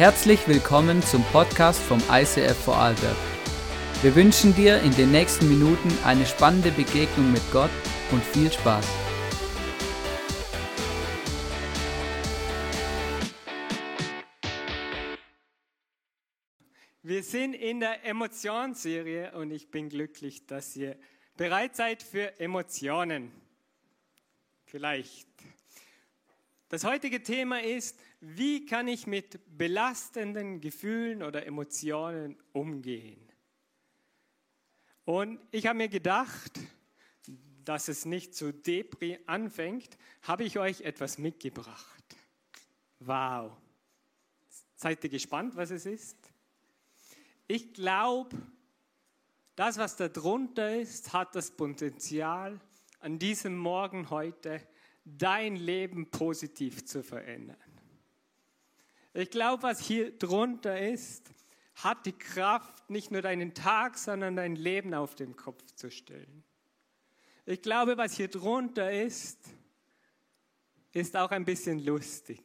Herzlich willkommen zum Podcast vom ICF Vorarlberg. Wir wünschen dir in den nächsten Minuten eine spannende Begegnung mit Gott und viel Spaß. Wir sind in der Emotionsserie und ich bin glücklich, dass ihr bereit seid für Emotionen. Vielleicht. Das heutige Thema ist, wie kann ich mit belastenden Gefühlen oder Emotionen umgehen? Und ich habe mir gedacht, dass es nicht zu Depri anfängt, habe ich euch etwas mitgebracht. Wow. Seid ihr gespannt, was es ist? Ich glaube, das, was da drunter ist, hat das Potenzial, an diesem Morgen heute dein Leben positiv zu verändern. Ich glaube, was hier drunter ist, hat die Kraft, nicht nur deinen Tag, sondern dein Leben auf den Kopf zu stellen. Ich glaube, was hier drunter ist, ist auch ein bisschen lustig.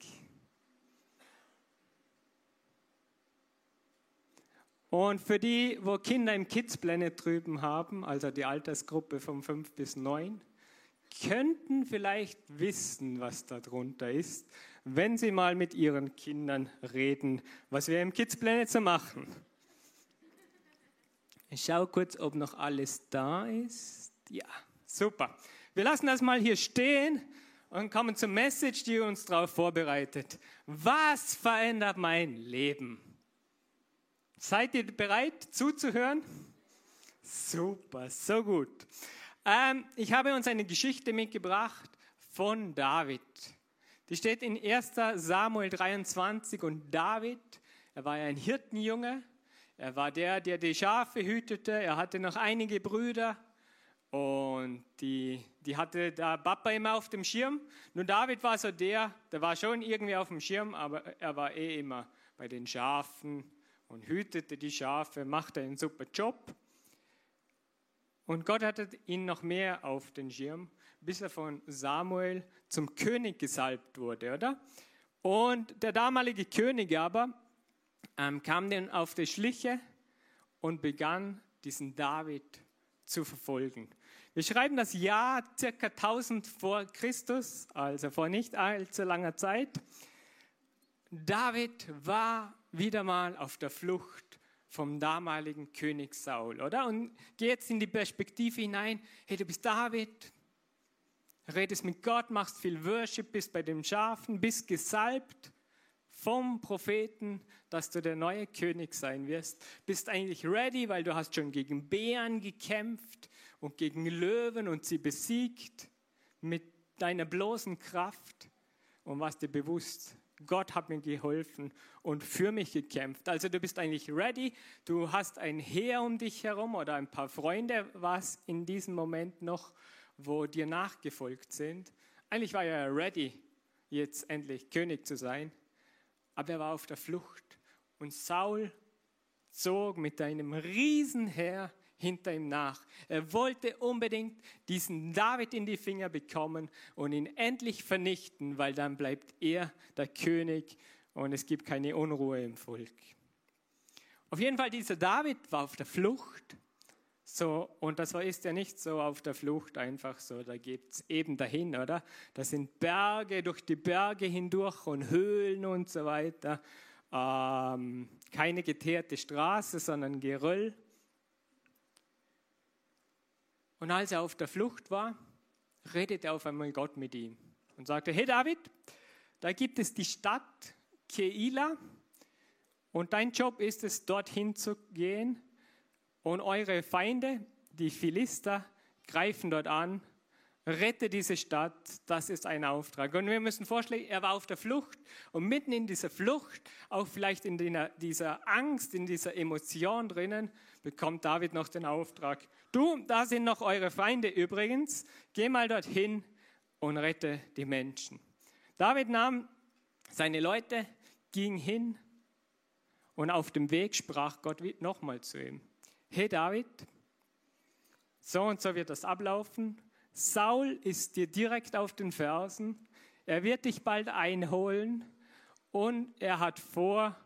Und für die, wo Kinder im Kids Planet drüben haben, also die Altersgruppe von 5 bis 9, könnten vielleicht wissen, was darunter ist, wenn sie mal mit ihren Kindern reden, was wir im Kids Planet so machen. Ich schaue kurz, ob noch alles da ist. Ja, super. Wir lassen das mal hier stehen und kommen zur Message, die uns darauf vorbereitet. Was verändert mein Leben? Seid ihr bereit zuzuhören? Super, so gut. Ähm, ich habe uns eine Geschichte mitgebracht von David. Die steht in 1 Samuel 23 und David, er war ja ein Hirtenjunge, er war der, der die Schafe hütete, er hatte noch einige Brüder und die, die hatte da Papa immer auf dem Schirm. Nun David war so der, der war schon irgendwie auf dem Schirm, aber er war eh immer bei den Schafen und hütete die Schafe, machte einen super Job. Und Gott hatte ihn noch mehr auf den Schirm, bis er von Samuel zum König gesalbt wurde, oder? Und der damalige König aber ähm, kam dann auf die Schliche und begann diesen David zu verfolgen. Wir schreiben das Jahr circa 1000 vor Christus, also vor nicht allzu langer Zeit. David war wieder mal auf der Flucht vom damaligen König Saul, oder? Und geh jetzt in die Perspektive hinein, hey, du bist David, redest mit Gott, machst viel Worship, bist bei den Schafen, bist gesalbt vom Propheten, dass du der neue König sein wirst. Bist eigentlich ready, weil du hast schon gegen Bären gekämpft und gegen Löwen und sie besiegt mit deiner bloßen Kraft und warst dir bewusst, Gott hat mir geholfen und für mich gekämpft. Also du bist eigentlich ready, du hast ein Heer um dich herum oder ein paar Freunde, was in diesem Moment noch, wo dir nachgefolgt sind. Eigentlich war er ready, jetzt endlich König zu sein, aber er war auf der Flucht und Saul zog mit einem Riesenheer hinter ihm nach. Er wollte unbedingt diesen David in die Finger bekommen und ihn endlich vernichten, weil dann bleibt er der König und es gibt keine Unruhe im Volk. Auf jeden Fall, dieser David war auf der Flucht. So, und das ist ja nicht so auf der Flucht einfach so, da geht es eben dahin, oder? Das sind Berge, durch die Berge hindurch und Höhlen und so weiter. Ähm, keine geteerte Straße, sondern Geröll. Und als er auf der Flucht war, redete auf einmal Gott mit ihm und sagte, hey David, da gibt es die Stadt Keila und dein Job ist es, dorthin zu gehen. Und eure Feinde, die Philister, greifen dort an Rette diese Stadt, das ist ein Auftrag. Und wir müssen vorstellen, er war auf der Flucht und mitten in dieser Flucht, auch vielleicht in dieser Angst, in dieser Emotion drinnen, bekommt David noch den Auftrag. Du, da sind noch eure Feinde übrigens, geh mal dorthin und rette die Menschen. David nahm seine Leute, ging hin und auf dem Weg sprach Gott nochmal zu ihm. Hey David, so und so wird das ablaufen Saul ist dir direkt auf den Fersen. Er wird dich bald einholen und er hat vor,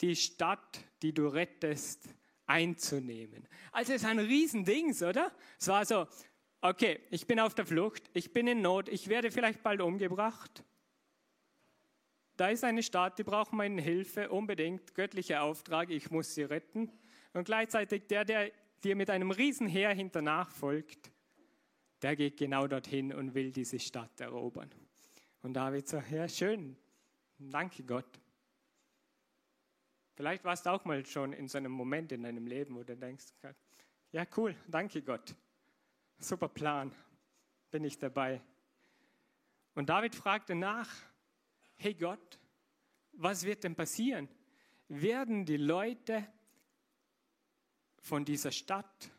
die Stadt, die du rettest, einzunehmen. Also es ist ein Riesending, oder? Es war so, okay, ich bin auf der Flucht, ich bin in Not, ich werde vielleicht bald umgebracht. Da ist eine Stadt, die braucht meine Hilfe, unbedingt, göttlicher Auftrag, ich muss sie retten. Und gleichzeitig der, der dir mit einem Riesenheer hinternach folgt, der geht genau dorthin und will diese Stadt erobern. Und David sagt, ja schön, danke Gott. Vielleicht warst du auch mal schon in so einem Moment in deinem Leben, wo du denkst, ja cool, danke Gott. Super Plan, bin ich dabei. Und David fragte nach, hey Gott, was wird denn passieren? Werden die Leute von dieser Stadt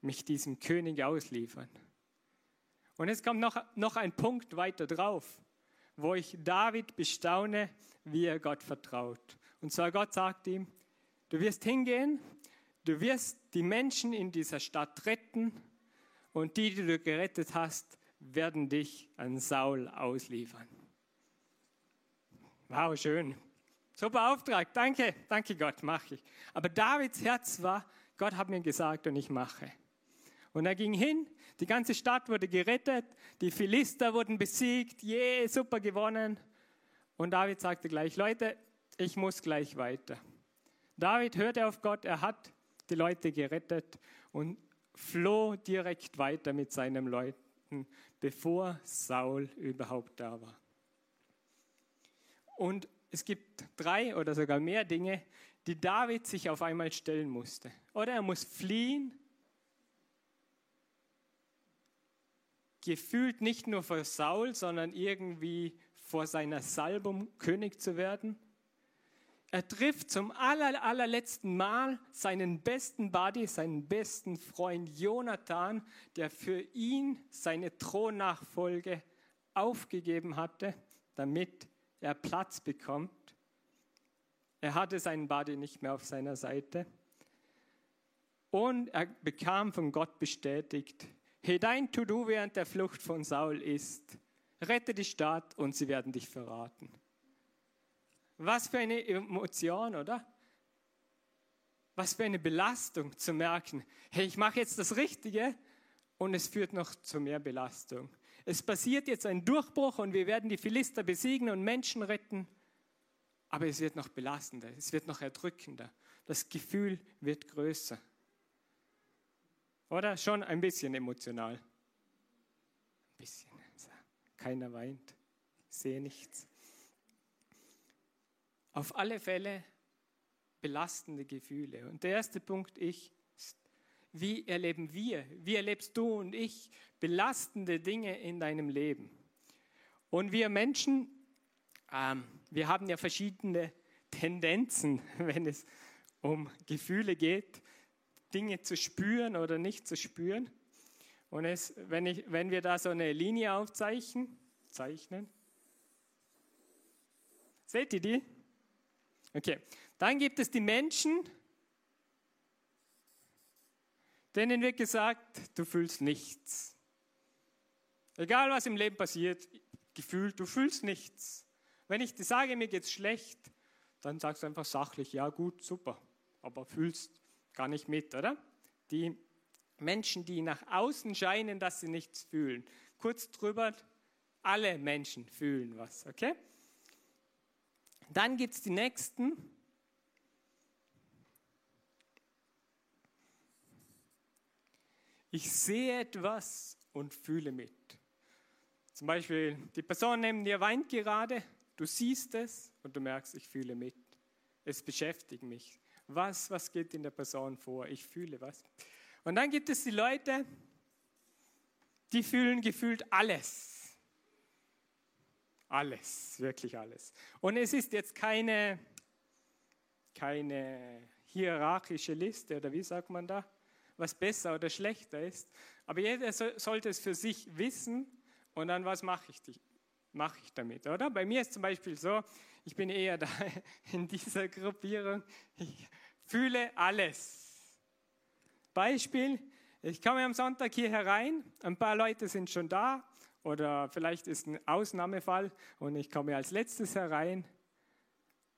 mich diesem König ausliefern? Und es kommt noch, noch ein Punkt weiter drauf, wo ich David bestaune, wie er Gott vertraut. Und zwar Gott sagt ihm, du wirst hingehen, du wirst die Menschen in dieser Stadt retten und die, die du gerettet hast, werden dich an Saul ausliefern. Wow, schön. Super Auftrag. Danke, danke Gott, mache ich. Aber Davids Herz war, Gott hat mir gesagt und ich mache. Und er ging hin, die ganze Stadt wurde gerettet, die Philister wurden besiegt, je, yeah, super gewonnen. Und David sagte gleich, Leute, ich muss gleich weiter. David hörte auf Gott, er hat die Leute gerettet und floh direkt weiter mit seinen Leuten, bevor Saul überhaupt da war. Und es gibt drei oder sogar mehr Dinge, die David sich auf einmal stellen musste. Oder er muss fliehen, gefühlt nicht nur vor Saul, sondern irgendwie vor seiner Salbung König zu werden. Er trifft zum aller, allerletzten Mal seinen besten Buddy, seinen besten Freund Jonathan, der für ihn seine Thronnachfolge aufgegeben hatte, damit er Platz bekommt. Er hatte seinen Buddy nicht mehr auf seiner Seite. Und er bekam von Gott bestätigt, hey, dein To-Do während der Flucht von Saul ist, rette die Stadt und sie werden dich verraten. Was für eine Emotion, oder? Was für eine Belastung zu merken, hey, ich mache jetzt das Richtige und es führt noch zu mehr Belastung. Es passiert jetzt ein Durchbruch und wir werden die Philister besiegen und Menschen retten, aber es wird noch belastender, es wird noch erdrückender. Das Gefühl wird größer. Oder schon ein bisschen emotional. Ein bisschen. Keiner weint. Ich sehe nichts. Auf alle Fälle belastende Gefühle. Und der erste Punkt ist, wie erleben wir, wie erlebst du und ich belastende Dinge in deinem Leben? Und wir Menschen, ähm, wir haben ja verschiedene Tendenzen, wenn es um Gefühle geht, Dinge zu spüren oder nicht zu spüren. Und es, wenn, ich, wenn wir da so eine Linie aufzeichnen, zeichnen, seht ihr die? Okay, dann gibt es die Menschen, denen wird gesagt, du fühlst nichts. Egal was im Leben passiert, gefühlt, du fühlst nichts. Wenn ich dir sage, mir geht's schlecht, dann sagst du einfach sachlich, ja gut, super, aber fühlst gar nicht mit, oder? Die Menschen, die nach außen scheinen, dass sie nichts fühlen. Kurz drüber, alle Menschen fühlen was, okay? Dann gibt es die nächsten. Ich sehe etwas und fühle mit. Zum Beispiel, die Person neben dir weint gerade, du siehst es und du merkst, ich fühle mit. Es beschäftigt mich. Was, was geht in der Person vor? Ich fühle was. Und dann gibt es die Leute, die fühlen gefühlt alles. Alles, wirklich alles. Und es ist jetzt keine, keine hierarchische Liste oder wie sagt man da, was besser oder schlechter ist. Aber jeder sollte es für sich wissen und dann was mache ich, mache ich damit, oder? Bei mir ist zum Beispiel so, ich bin eher da in dieser Gruppierung, ich fühle alles. Beispiel, ich komme am Sonntag hier herein, ein paar Leute sind schon da, oder vielleicht ist ein Ausnahmefall und ich komme als letztes herein.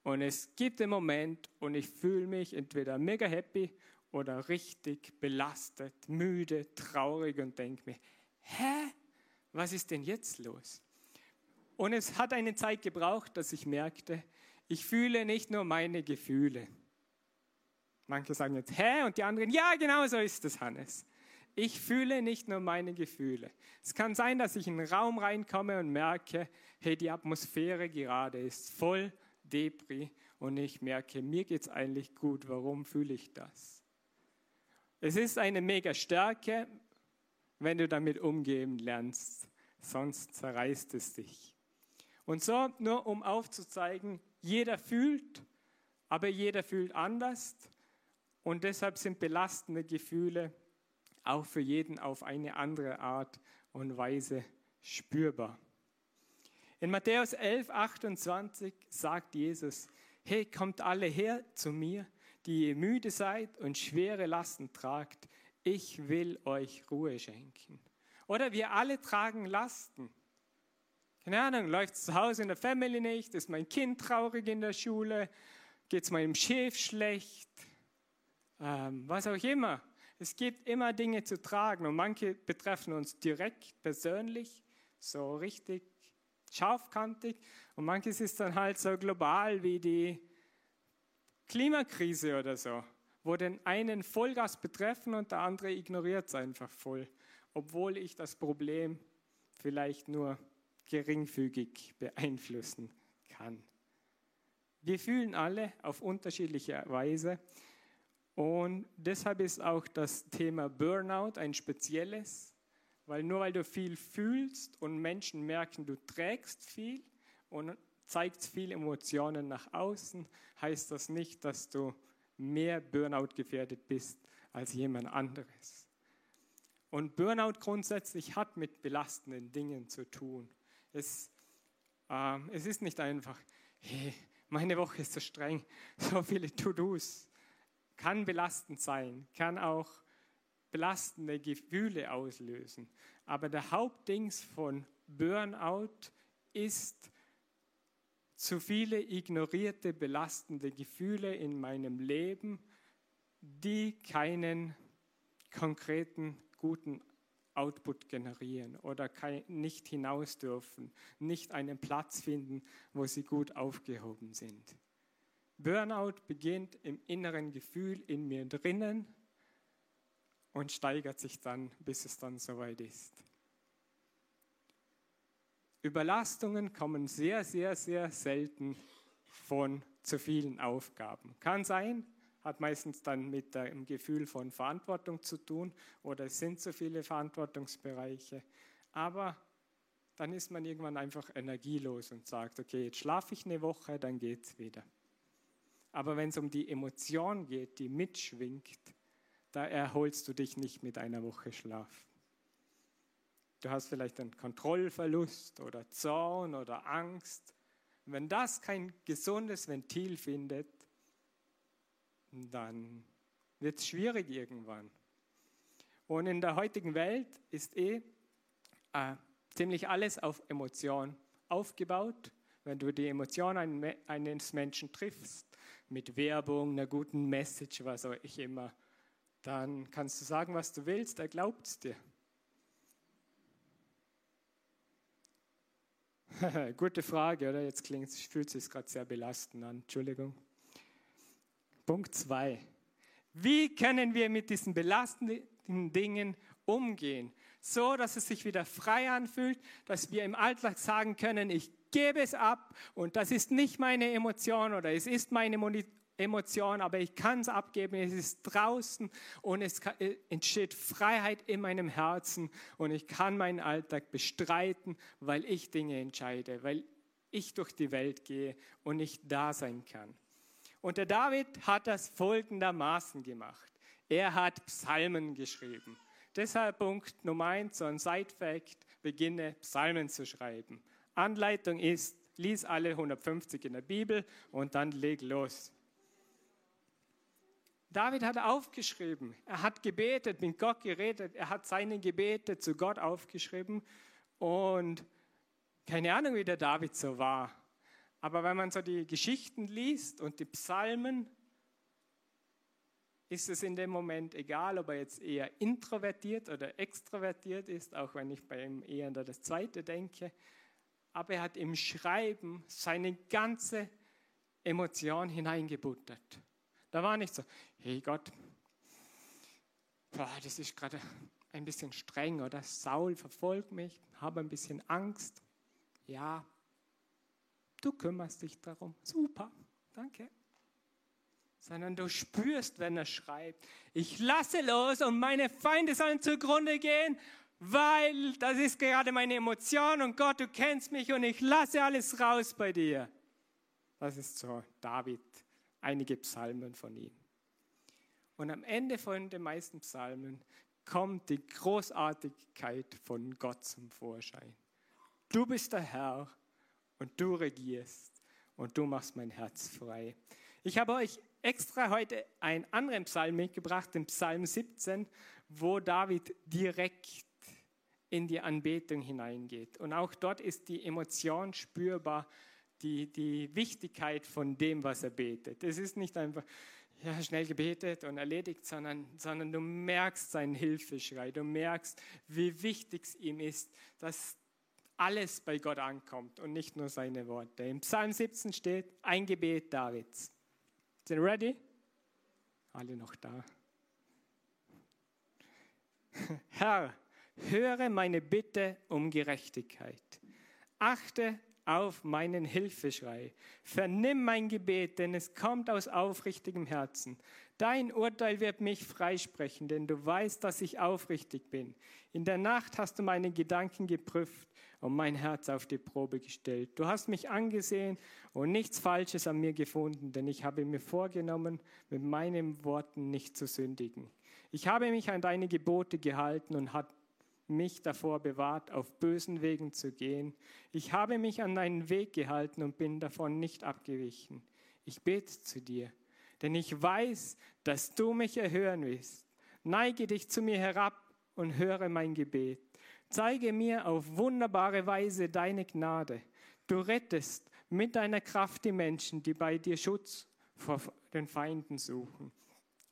Und es gibt den Moment und ich fühle mich entweder mega happy oder richtig belastet, müde, traurig und denke mir, hä, was ist denn jetzt los? Und es hat eine Zeit gebraucht, dass ich merkte, ich fühle nicht nur meine Gefühle. Manche sagen jetzt, hä? Und die anderen, ja, genau so ist es, Hannes. Ich fühle nicht nur meine Gefühle. Es kann sein, dass ich in einen Raum reinkomme und merke, hey, die Atmosphäre gerade ist voll Depri und ich merke, mir geht es eigentlich gut. Warum fühle ich das? Es ist eine mega Stärke, wenn du damit umgehen lernst, sonst zerreißt es dich. Und so, nur um aufzuzeigen, jeder fühlt, aber jeder fühlt anders. Und deshalb sind belastende Gefühle auch für jeden auf eine andere Art und Weise spürbar. In Matthäus 11, 28 sagt Jesus, hey, kommt alle her zu mir, die ihr müde seid und schwere Lasten tragt, ich will euch Ruhe schenken. Oder wir alle tragen Lasten. Keine Ahnung, läuft es zu Hause in der Family nicht, ist mein Kind traurig in der Schule, geht es meinem Chef schlecht, ähm, was auch immer. Es gibt immer Dinge zu tragen und manche betreffen uns direkt persönlich, so richtig scharfkantig und manches ist dann halt so global wie die Klimakrise oder so, wo den einen Vollgas betreffen und der andere ignoriert es einfach voll, obwohl ich das Problem vielleicht nur geringfügig beeinflussen kann. Wir fühlen alle auf unterschiedliche Weise und deshalb ist auch das Thema Burnout ein spezielles, weil nur weil du viel fühlst und Menschen merken, du trägst viel und zeigst viel Emotionen nach außen, heißt das nicht, dass du mehr Burnout gefährdet bist als jemand anderes. Und Burnout grundsätzlich hat mit belastenden Dingen zu tun. Es, äh, es ist nicht einfach, hey, meine Woche ist so streng, so viele To-Dos. Kann belastend sein, kann auch belastende Gefühle auslösen. Aber der Hauptdings von Burnout ist zu viele ignorierte, belastende Gefühle in meinem Leben, die keinen konkreten, guten Output generieren oder nicht hinaus dürfen, nicht einen Platz finden, wo sie gut aufgehoben sind. Burnout beginnt im inneren Gefühl in mir drinnen und steigert sich dann, bis es dann soweit ist. Überlastungen kommen sehr, sehr, sehr selten von zu vielen Aufgaben. Kann sein, hat meistens dann mit dem Gefühl von Verantwortung zu tun oder es sind zu viele Verantwortungsbereiche. Aber dann ist man irgendwann einfach energielos und sagt, okay, jetzt schlafe ich eine Woche, dann geht es wieder. Aber wenn es um die Emotion geht, die mitschwingt, da erholst du dich nicht mit einer Woche Schlaf. Du hast vielleicht einen Kontrollverlust oder Zorn oder Angst. Wenn das kein gesundes Ventil findet, dann wird es schwierig irgendwann. Und in der heutigen Welt ist eh äh, ziemlich alles auf Emotion aufgebaut. Wenn du die Emotion eines Menschen triffst, mit Werbung, einer guten Message, was auch ich immer, dann kannst du sagen, was du willst, er glaubt es dir. Gute Frage, oder? Jetzt klingt es, fühlt sich gerade sehr belastend an. Entschuldigung. Punkt 2. Wie können wir mit diesen belastenden Dingen umgehen, so dass es sich wieder frei anfühlt, dass wir im Alltag sagen können, ich gebe es ab und das ist nicht meine Emotion oder es ist meine Emotion, aber ich kann es abgeben, es ist draußen und es äh, entsteht Freiheit in meinem Herzen und ich kann meinen Alltag bestreiten, weil ich Dinge entscheide, weil ich durch die Welt gehe und nicht da sein kann. Und der David hat das folgendermaßen gemacht. Er hat Psalmen geschrieben. Deshalb Punkt Nummer eins, so ein Side-Fact, beginne Psalmen zu schreiben. Anleitung ist, lies alle 150 in der Bibel und dann leg los. David hat aufgeschrieben, er hat gebetet, mit Gott geredet, er hat seine Gebete zu Gott aufgeschrieben und keine Ahnung, wie der David so war. Aber wenn man so die Geschichten liest und die Psalmen, ist es in dem Moment egal, ob er jetzt eher introvertiert oder extrovertiert ist, auch wenn ich bei ihm eher an das Zweite denke. Aber er hat im Schreiben seine ganze Emotion hineingebuttert. Da war nicht so, hey Gott, boah, das ist gerade ein bisschen streng oder Saul verfolgt mich, habe ein bisschen Angst. Ja, du kümmerst dich darum. Super, danke. Sondern du spürst, wenn er schreibt, ich lasse los und meine Feinde sollen zugrunde gehen, weil das ist gerade meine Emotion und Gott, du kennst mich und ich lasse alles raus bei dir. Das ist so David, einige Psalmen von ihm. Und am Ende von den meisten Psalmen kommt die Großartigkeit von Gott zum Vorschein. Du bist der Herr und du regierst und du machst mein Herz frei. Ich habe euch extra heute einen anderen Psalm mitgebracht, den Psalm 17, wo David direkt in die Anbetung hineingeht. Und auch dort ist die Emotion spürbar, die, die Wichtigkeit von dem, was er betet. Es ist nicht einfach ja, schnell gebetet und erledigt, sondern, sondern du merkst seinen Hilfeschrei, du merkst, wie wichtig es ihm ist, dass alles bei Gott ankommt und nicht nur seine Worte. Im Psalm 17 steht ein Gebet Davids. Sind ready? Alle noch da. Herr, höre meine Bitte um Gerechtigkeit. Achte auf meinen Hilfeschrei. Vernimm mein Gebet, denn es kommt aus aufrichtigem Herzen. Dein Urteil wird mich freisprechen, denn du weißt, dass ich aufrichtig bin. In der Nacht hast du meine Gedanken geprüft und mein Herz auf die Probe gestellt. Du hast mich angesehen und nichts Falsches an mir gefunden, denn ich habe mir vorgenommen, mit meinen Worten nicht zu sündigen. Ich habe mich an deine Gebote gehalten und hat mich davor bewahrt, auf bösen Wegen zu gehen. Ich habe mich an deinen Weg gehalten und bin davon nicht abgewichen. Ich bete zu dir, denn ich weiß, dass du mich erhören willst. Neige dich zu mir herab und höre mein Gebet. Zeige mir auf wunderbare Weise deine Gnade. Du rettest mit deiner Kraft die Menschen, die bei dir Schutz vor den Feinden suchen.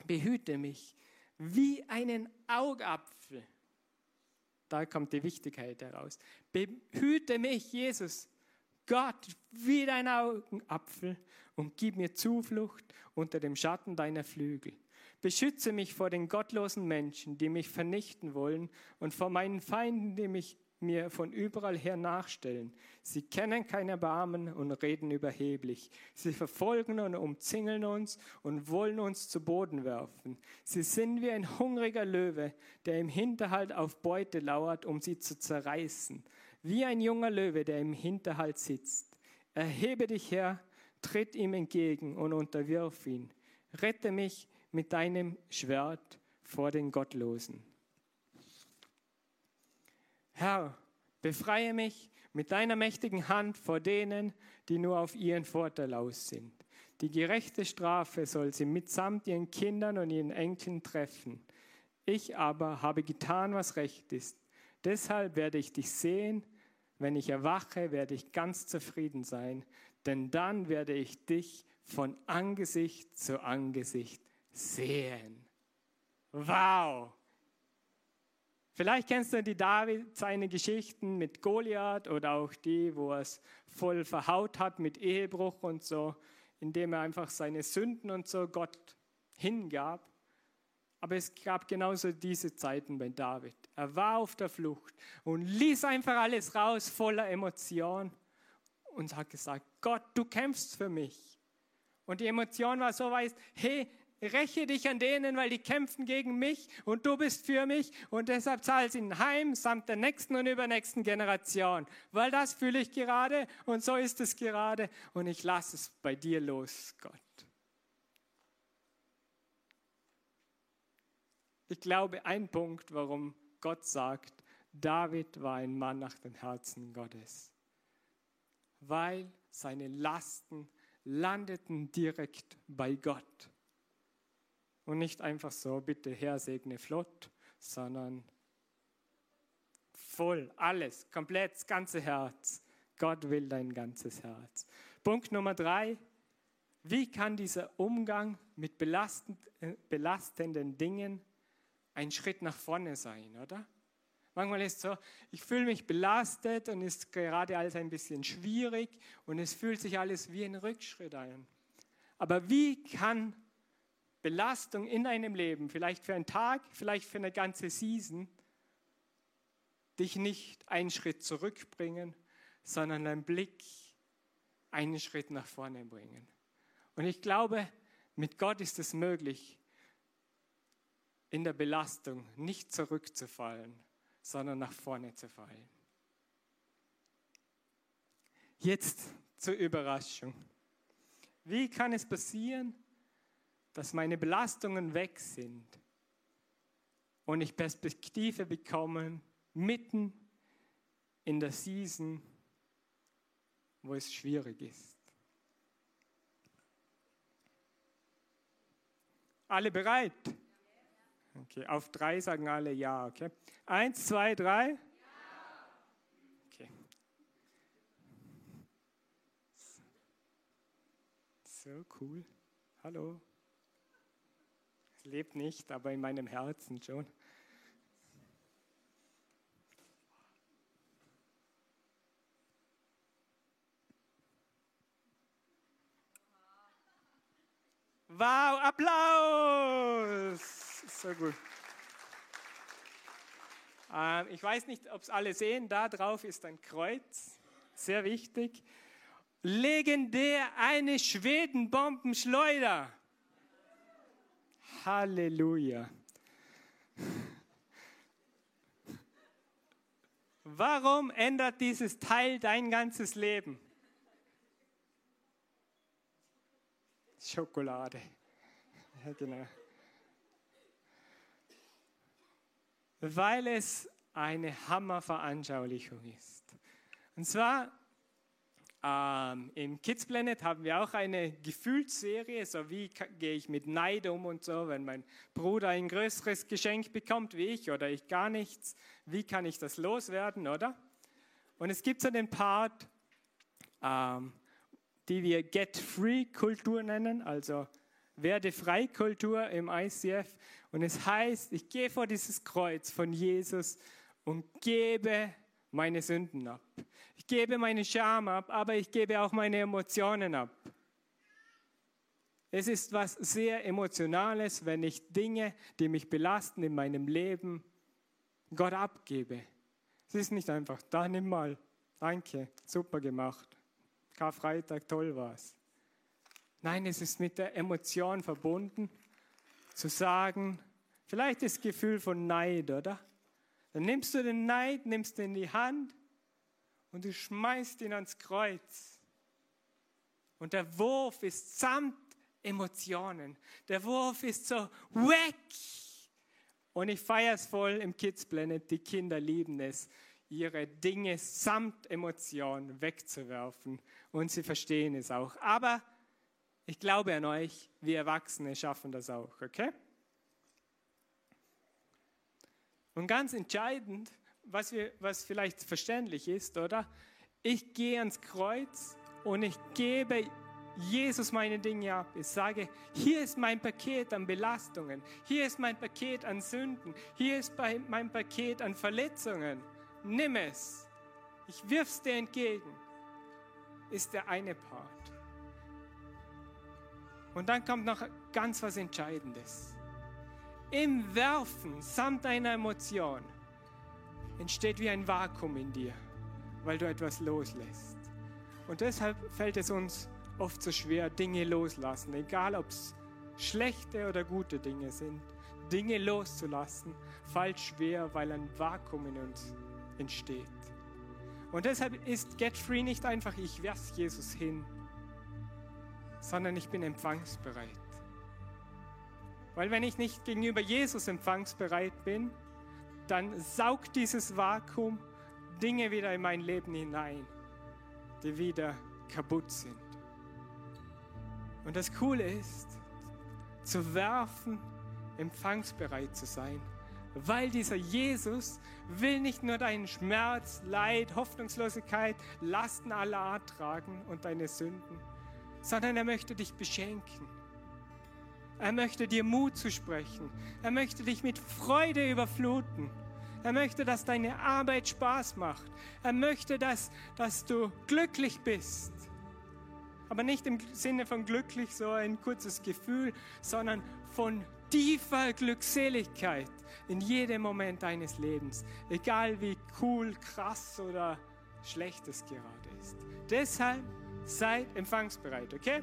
Behüte mich wie einen Augapfel da kommt die Wichtigkeit heraus. Behüte mich, Jesus, Gott, wie dein Augenapfel und gib mir Zuflucht unter dem Schatten deiner Flügel. Beschütze mich vor den gottlosen Menschen, die mich vernichten wollen und vor meinen Feinden, die mich mir von überall her nachstellen. Sie kennen kein Erbarmen und reden überheblich. Sie verfolgen und umzingeln uns und wollen uns zu Boden werfen. Sie sind wie ein hungriger Löwe, der im Hinterhalt auf Beute lauert, um sie zu zerreißen. Wie ein junger Löwe, der im Hinterhalt sitzt. Erhebe dich her, tritt ihm entgegen und unterwirf ihn. Rette mich mit deinem Schwert vor den Gottlosen. Herr, befreie mich mit deiner mächtigen Hand vor denen, die nur auf ihren Vorteil aus sind. Die gerechte Strafe soll sie mitsamt ihren Kindern und ihren Enkeln treffen. Ich aber habe getan, was recht ist. Deshalb werde ich dich sehen. Wenn ich erwache, werde ich ganz zufrieden sein, denn dann werde ich dich von Angesicht zu Angesicht sehen. Wow! Vielleicht kennst du die David, seine Geschichten mit Goliath oder auch die, wo er es voll verhaut hat mit Ehebruch und so, indem er einfach seine Sünden und so Gott hingab. Aber es gab genauso diese Zeiten bei David. Er war auf der Flucht und ließ einfach alles raus, voller Emotion und hat gesagt, Gott, du kämpfst für mich. Und die Emotion war so weit, hey, räche dich an denen, weil die kämpfen gegen mich und du bist für mich und deshalb zahl sie heim samt der nächsten und übernächsten Generation, weil das fühle ich gerade und so ist es gerade und ich lasse es bei dir los, Gott. Ich glaube, ein Punkt, warum Gott sagt, David war ein Mann nach dem Herzen Gottes, weil seine Lasten landeten direkt bei Gott. Und nicht einfach so, bitte Herr, segne flott, sondern voll, alles, komplett, das ganze Herz. Gott will dein ganzes Herz. Punkt Nummer drei. Wie kann dieser Umgang mit äh, belastenden Dingen ein Schritt nach vorne sein, oder? Manchmal ist es so, ich fühle mich belastet und ist gerade alles ein bisschen schwierig und es fühlt sich alles wie ein Rückschritt an. Aber wie kann Belastung in einem Leben, vielleicht für einen Tag, vielleicht für eine ganze Season, dich nicht einen Schritt zurückbringen, sondern einen Blick einen Schritt nach vorne bringen. Und ich glaube, mit Gott ist es möglich, in der Belastung nicht zurückzufallen, sondern nach vorne zu fallen. Jetzt zur Überraschung. Wie kann es passieren, dass meine Belastungen weg sind und ich Perspektive bekomme mitten in der Season, wo es schwierig ist? Alle bereit? Okay, auf drei sagen alle ja, okay? Eins, zwei, drei. Okay. So cool. Hallo. Lebt nicht, aber in meinem Herzen schon. Wow, Applaus! So gut. Ähm, ich weiß nicht, ob es alle sehen, da drauf ist ein Kreuz, sehr wichtig. Legendär eine Schwedenbombenschleuder. Halleluja. Warum ändert dieses Teil dein ganzes Leben? Schokolade. Ja, genau. Weil es eine Hammerveranschaulichung ist. Und zwar ähm, im Kids Planet haben wir auch eine Gefühlsserie, so wie gehe ich mit Neid um und so, wenn mein Bruder ein größeres Geschenk bekommt wie ich oder ich gar nichts, wie kann ich das loswerden, oder? Und es gibt so den Part, ähm, die wir Get-Free-Kultur nennen, also Werde-Frei-Kultur im ICF. Und es heißt, ich gehe vor dieses Kreuz von Jesus und gebe meine Sünden ab. Ich gebe meine Scham ab, aber ich gebe auch meine Emotionen ab. Es ist was sehr Emotionales, wenn ich Dinge, die mich belasten in meinem Leben, Gott abgebe. Es ist nicht einfach, da nimm mal, danke, super gemacht. Karfreitag, toll war's. Nein, es ist mit der Emotion verbunden, zu sagen, vielleicht das Gefühl von Neid, oder? Dann nimmst du den Neid, nimmst ihn in die Hand und du schmeißt ihn ans Kreuz. Und der Wurf ist samt Emotionen. Der Wurf ist so weg. Und ich feiere es voll im Kids Planet. Die Kinder lieben es, ihre Dinge samt Emotionen wegzuwerfen. Und sie verstehen es auch. Aber ich glaube an euch, wir Erwachsene schaffen das auch, okay? Und ganz entscheidend, was, wir, was vielleicht verständlich ist, oder? Ich gehe ans Kreuz und ich gebe Jesus meine Dinge ab. Ich sage, hier ist mein Paket an Belastungen, hier ist mein Paket an Sünden, hier ist mein Paket an Verletzungen nimm es. Ich wirf's dir entgegen. Ist der eine Part. Und dann kommt noch ganz was Entscheidendes. Im Werfen samt deiner Emotion entsteht wie ein Vakuum in dir, weil du etwas loslässt. Und deshalb fällt es uns oft so schwer, Dinge loslassen, egal ob es schlechte oder gute Dinge sind. Dinge loszulassen, fällt schwer, weil ein Vakuum in uns entsteht. Und deshalb ist Get Free nicht einfach, ich werfe Jesus hin, sondern ich bin empfangsbereit. Weil wenn ich nicht gegenüber Jesus empfangsbereit bin, dann saugt dieses Vakuum Dinge wieder in mein Leben hinein, die wieder kaputt sind. Und das Coole ist, zu werfen, empfangsbereit zu sein, weil dieser Jesus will nicht nur deinen Schmerz, Leid, Hoffnungslosigkeit, Lasten aller Art tragen und deine Sünden, sondern er möchte dich beschenken. Er möchte dir Mut zu sprechen. Er möchte dich mit Freude überfluten. Er möchte, dass deine Arbeit Spaß macht. Er möchte, dass, dass du glücklich bist. Aber nicht im Sinne von glücklich, so ein kurzes Gefühl, sondern von tiefer Glückseligkeit in jedem Moment deines Lebens. Egal wie cool, krass oder schlecht es gerade ist. Deshalb seid empfangsbereit, okay?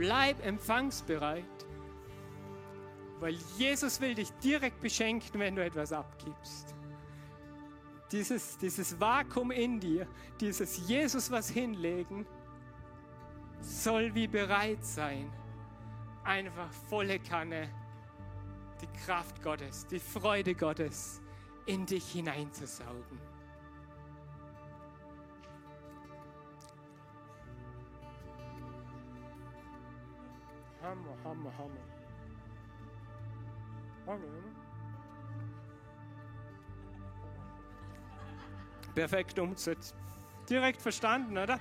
Bleib empfangsbereit, weil Jesus will dich direkt beschenken, wenn du etwas abgibst. Dieses, dieses Vakuum in dir, dieses Jesus was hinlegen, soll wie bereit sein, einfach volle Kanne die Kraft Gottes, die Freude Gottes in dich hineinzusaugen. Hammer, Hammer, Hammer. Perfekt umgesetzt. Direkt verstanden, oder?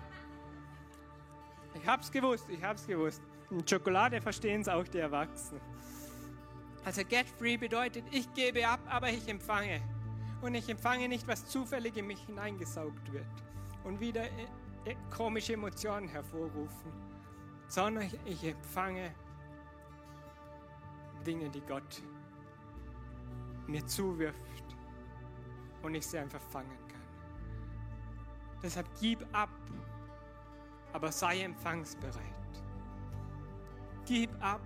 Ich hab's gewusst, ich hab's gewusst. In Schokolade verstehen es auch die Erwachsenen. Also get free bedeutet, ich gebe ab, aber ich empfange. Und ich empfange nicht, was zufällig in mich hineingesaugt wird und wieder äh, äh, komische Emotionen hervorrufen, sondern ich empfange Dinge, die Gott mir zuwirft und ich sie einfach fangen kann. Deshalb gib ab, aber sei empfangsbereit. Gib ab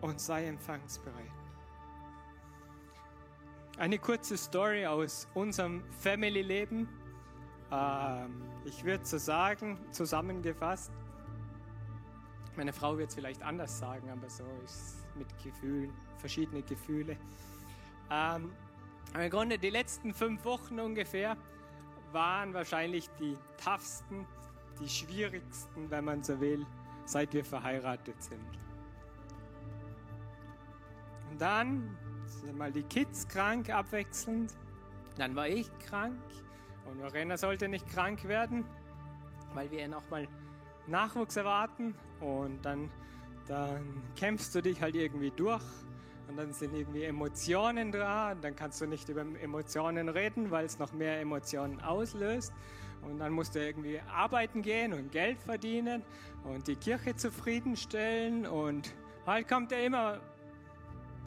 und sei empfangsbereit. Eine kurze Story aus unserem Family-Leben. Ähm, ich würde so sagen, zusammengefasst, meine Frau wird es vielleicht anders sagen, aber so ist es mit Gefühlen, verschiedene Gefühle. Ähm, Im Grunde die letzten fünf Wochen ungefähr waren wahrscheinlich die toughsten, die schwierigsten, wenn man so will, seit wir verheiratet sind. Und dann sind mal die Kids krank abwechselnd, dann war ich krank und Verena sollte nicht krank werden, weil wir nochmal Nachwuchs erwarten und dann, dann kämpfst du dich halt irgendwie durch und dann sind irgendwie Emotionen da und dann kannst du nicht über Emotionen reden, weil es noch mehr Emotionen auslöst. Und dann musst du irgendwie arbeiten gehen und Geld verdienen und die Kirche zufriedenstellen und halt kommt ja immer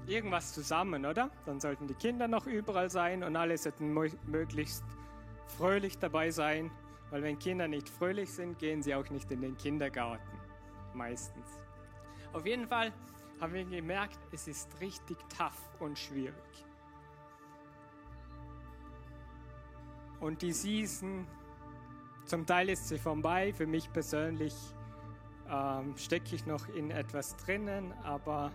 irgendwas zusammen, oder? Dann sollten die Kinder noch überall sein und alle sollten möglichst fröhlich dabei sein, weil wenn Kinder nicht fröhlich sind, gehen sie auch nicht in den Kindergarten. Meistens. Auf jeden Fall haben wir gemerkt, es ist richtig tough und schwierig. Und die Season, zum Teil ist sie vorbei. Für mich persönlich ähm, stecke ich noch in etwas drinnen, aber,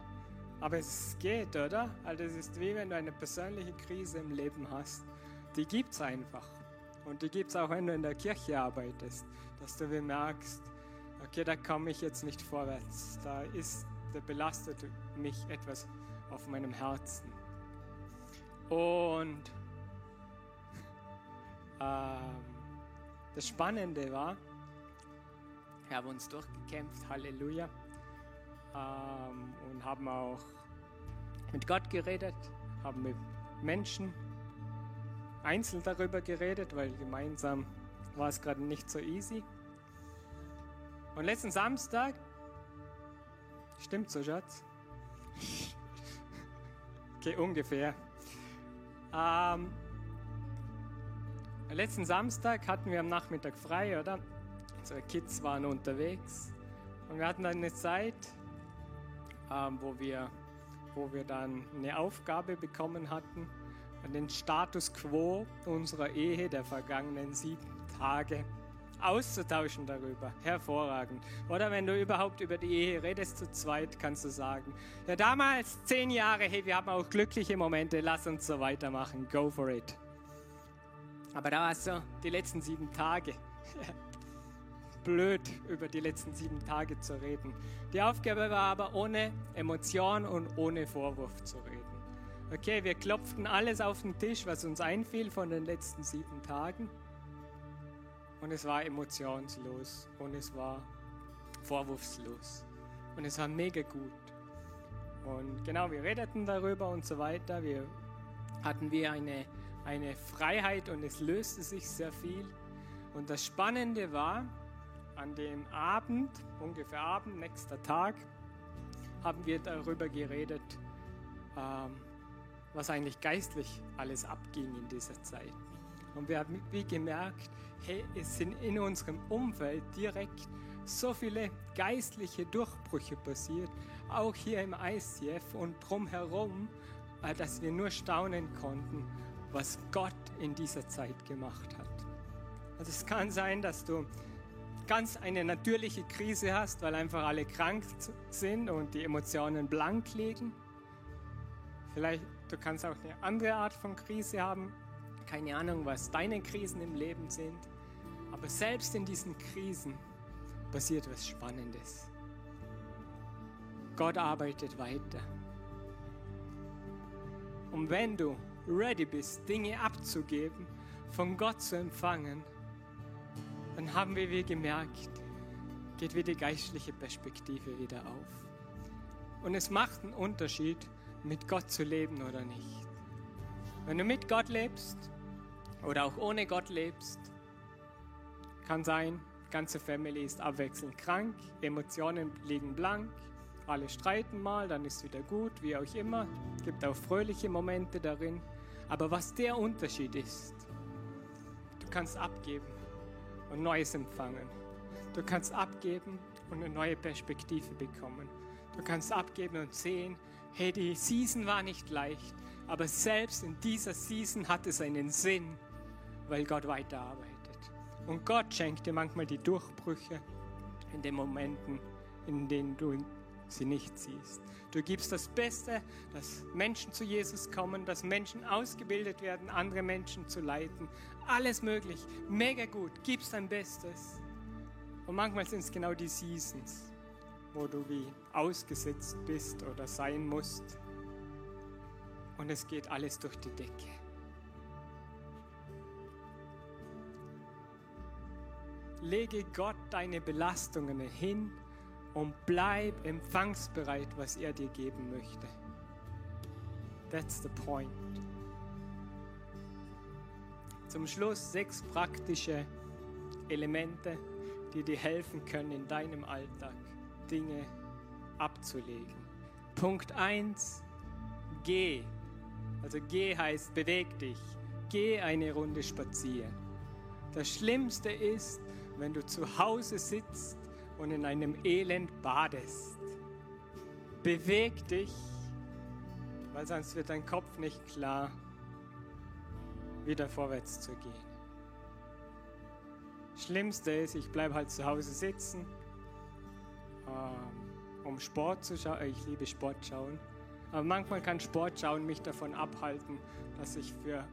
aber es geht, oder? Also es ist wie wenn du eine persönliche Krise im Leben hast. Die gibt es einfach. Und die gibt es auch, wenn du in der Kirche arbeitest, dass du bemerkst, okay, da komme ich jetzt nicht vorwärts. Da ist da belastet mich etwas auf meinem Herzen. Und ähm, das Spannende war, wir haben uns durchgekämpft, Halleluja, ähm, und haben auch mit Gott geredet, haben mit Menschen einzeln darüber geredet, weil gemeinsam war es gerade nicht so easy. Und letzten Samstag Stimmt so, Schatz? Okay, ungefähr. Ähm, letzten Samstag hatten wir am Nachmittag frei, oder? Unsere Kids waren unterwegs und wir hatten dann eine Zeit, ähm, wo, wir, wo wir dann eine Aufgabe bekommen hatten, den Status quo unserer Ehe der vergangenen sieben Tage auszutauschen darüber. Hervorragend. Oder wenn du überhaupt über die Ehe redest zu zweit, kannst du sagen, ja damals zehn Jahre, hey, wir haben auch glückliche Momente, lass uns so weitermachen, go for it. Aber da war es so, die letzten sieben Tage. Blöd, über die letzten sieben Tage zu reden. Die Aufgabe war aber ohne Emotion und ohne Vorwurf zu reden. Okay, wir klopften alles auf den Tisch, was uns einfiel von den letzten sieben Tagen. Und es war emotionslos und es war vorwurfslos. Und es war mega gut. Und genau, wir redeten darüber und so weiter. Wir hatten wir eine, eine Freiheit und es löste sich sehr viel. Und das Spannende war, an dem Abend, ungefähr Abend, nächster Tag, haben wir darüber geredet, ähm, was eigentlich geistlich alles abging in dieser Zeit. Und wir haben wie gemerkt, hey, es sind in unserem Umfeld direkt so viele geistliche Durchbrüche passiert, auch hier im ICF und drumherum, äh, dass wir nur staunen konnten, was Gott in dieser Zeit gemacht hat. Also es kann sein, dass du ganz eine natürliche Krise hast, weil einfach alle krank sind und die Emotionen blank liegen. Vielleicht du kannst auch eine andere Art von Krise haben. Keine Ahnung, was deine Krisen im Leben sind. Aber selbst in diesen Krisen passiert was Spannendes. Gott arbeitet weiter. Und wenn du ready bist, Dinge abzugeben, von Gott zu empfangen, dann haben wir wie gemerkt, geht wieder die geistliche Perspektive wieder auf. Und es macht einen Unterschied, mit Gott zu leben oder nicht. Wenn du mit Gott lebst oder auch ohne Gott lebst, kann sein, ganze Family ist abwechselnd krank, Emotionen liegen blank, alle streiten mal, dann ist wieder gut, wie auch immer. Es gibt auch fröhliche Momente darin. Aber was der Unterschied ist, du kannst abgeben und Neues empfangen. Du kannst abgeben und eine neue Perspektive bekommen. Du kannst abgeben und sehen, hey, die Season war nicht leicht, aber selbst in dieser Season hat es einen Sinn, weil Gott weiterarbeitet. Und Gott schenkt dir manchmal die Durchbrüche in den Momenten, in denen du sie nicht siehst. Du gibst das Beste, dass Menschen zu Jesus kommen, dass Menschen ausgebildet werden, andere Menschen zu leiten. Alles möglich, mega gut, gibst dein Bestes. Und manchmal sind es genau die Seasons, wo du wie ausgesetzt bist oder sein musst. Und es geht alles durch die Decke. Lege Gott deine Belastungen hin und bleib empfangsbereit, was er dir geben möchte. That's the point. Zum Schluss sechs praktische Elemente, die dir helfen können in deinem Alltag. Dinge abzulegen. Punkt 1, geh. Also geh heißt beweg dich. Geh eine Runde spazieren. Das Schlimmste ist, wenn du zu Hause sitzt und in einem Elend badest. Beweg dich, weil sonst wird dein Kopf nicht klar, wieder vorwärts zu gehen. Schlimmste ist, ich bleibe halt zu Hause sitzen ähm, um Sport zu schauen. Äh, ich liebe Sport schauen. Aber manchmal kann Sport schauen mich davon abhalten, dass ich für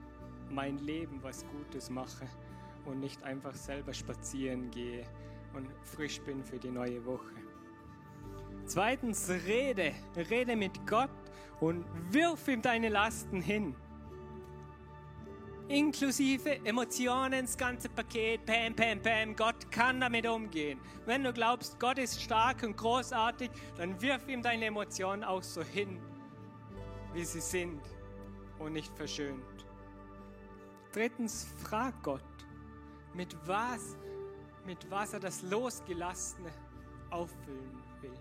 mein Leben was Gutes mache und nicht einfach selber spazieren gehe und frisch bin für die neue Woche. Zweitens, rede. Rede mit Gott und wirf ihm deine Lasten hin inklusive Emotionen, das ganze Paket, pam, pam, pam. Gott kann damit umgehen. Wenn du glaubst, Gott ist stark und großartig, dann wirf ihm deine Emotionen auch so hin, wie sie sind und nicht verschönt. Drittens, frag Gott, mit was, mit was er das Losgelassene auffüllen will.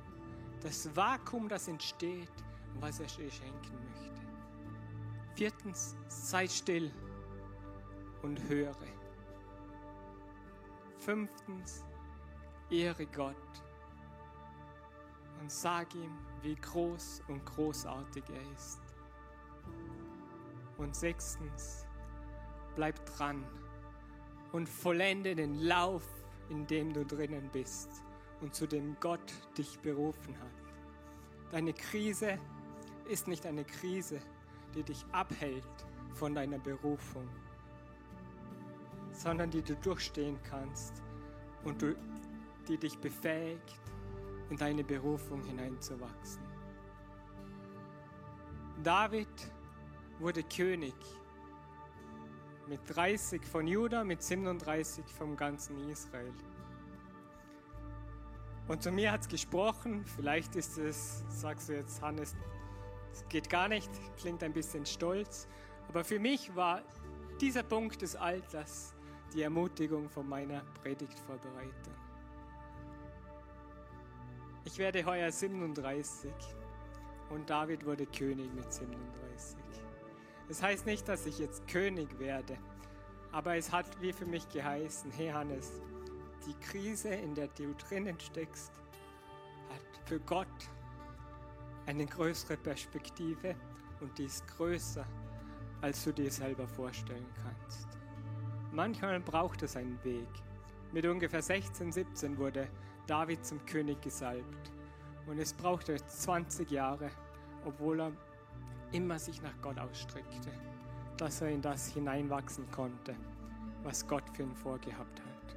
Das Vakuum, das entsteht, was er dir schenken möchte. Viertens, sei still und höre. Fünftens, ehre Gott und sag ihm, wie groß und großartig er ist. Und sechstens, bleib dran und vollende den Lauf in dem du drinnen bist und zu dem Gott dich berufen hat. Deine Krise ist nicht eine Krise, die dich abhält von deiner Berufung, sondern die du durchstehen kannst und du, die dich befähigt, in deine Berufung hineinzuwachsen. David wurde König mit 30 von Juda, mit 37 vom ganzen Israel. Und zu mir hat es gesprochen, vielleicht ist es, sagst du jetzt, Hannes, es geht gar nicht, klingt ein bisschen stolz, aber für mich war dieser Punkt des Alters die Ermutigung von meiner Predigtvorbereitung. Ich werde heuer 37 und David wurde König mit 37. Das heißt nicht, dass ich jetzt König werde, aber es hat wie für mich geheißen, hey Hannes, die Krise, in der du drinnen steckst, hat für Gott eine größere Perspektive und die ist größer, als du dir selber vorstellen kannst. Manchmal braucht es einen Weg. Mit ungefähr 16, 17 wurde David zum König gesalbt. Und es brauchte 20 Jahre, obwohl er immer sich nach Gott ausstreckte, dass er in das hineinwachsen konnte, was Gott für ihn vorgehabt hat.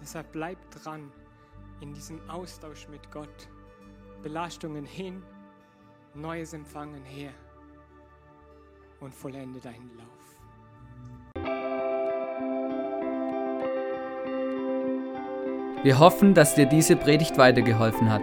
Deshalb bleib dran in diesem Austausch mit Gott. Belastungen hin, Neues empfangen her und vollende deinen Lauf. Wir hoffen, dass dir diese Predigt weitergeholfen hat.